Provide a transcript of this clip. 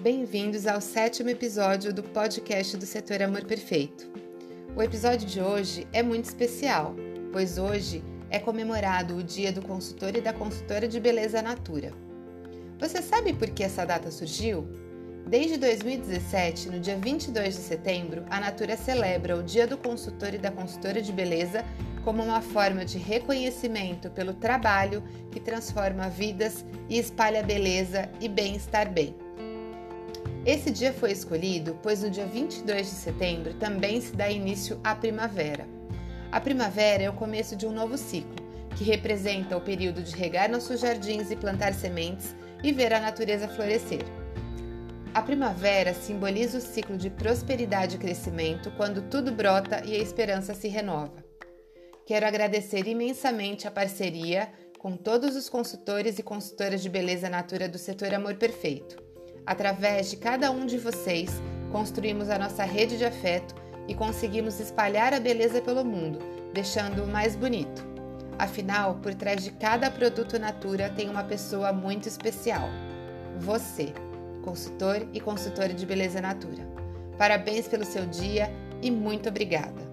bem-vindos ao sétimo episódio do podcast do Setor Amor Perfeito. O episódio de hoje é muito especial, pois hoje é comemorado o Dia do Consultor e da Consultora de Beleza Natura. Você sabe por que essa data surgiu? Desde 2017, no dia 22 de setembro, a Natura celebra o Dia do Consultor e da Consultora de Beleza como uma forma de reconhecimento pelo trabalho que transforma vidas e espalha beleza e bem-estar bem. Esse dia foi escolhido pois no dia 22 de setembro também se dá início à primavera. A primavera é o começo de um novo ciclo, que representa o período de regar nossos jardins e plantar sementes e ver a natureza florescer. A primavera simboliza o ciclo de prosperidade e crescimento quando tudo brota e a esperança se renova. Quero agradecer imensamente a parceria com todos os consultores e consultoras de beleza natura do setor Amor Perfeito. Através de cada um de vocês, construímos a nossa rede de afeto e conseguimos espalhar a beleza pelo mundo, deixando-o mais bonito. Afinal, por trás de cada produto Natura tem uma pessoa muito especial. Você, consultor e consultora de beleza Natura. Parabéns pelo seu dia e muito obrigada!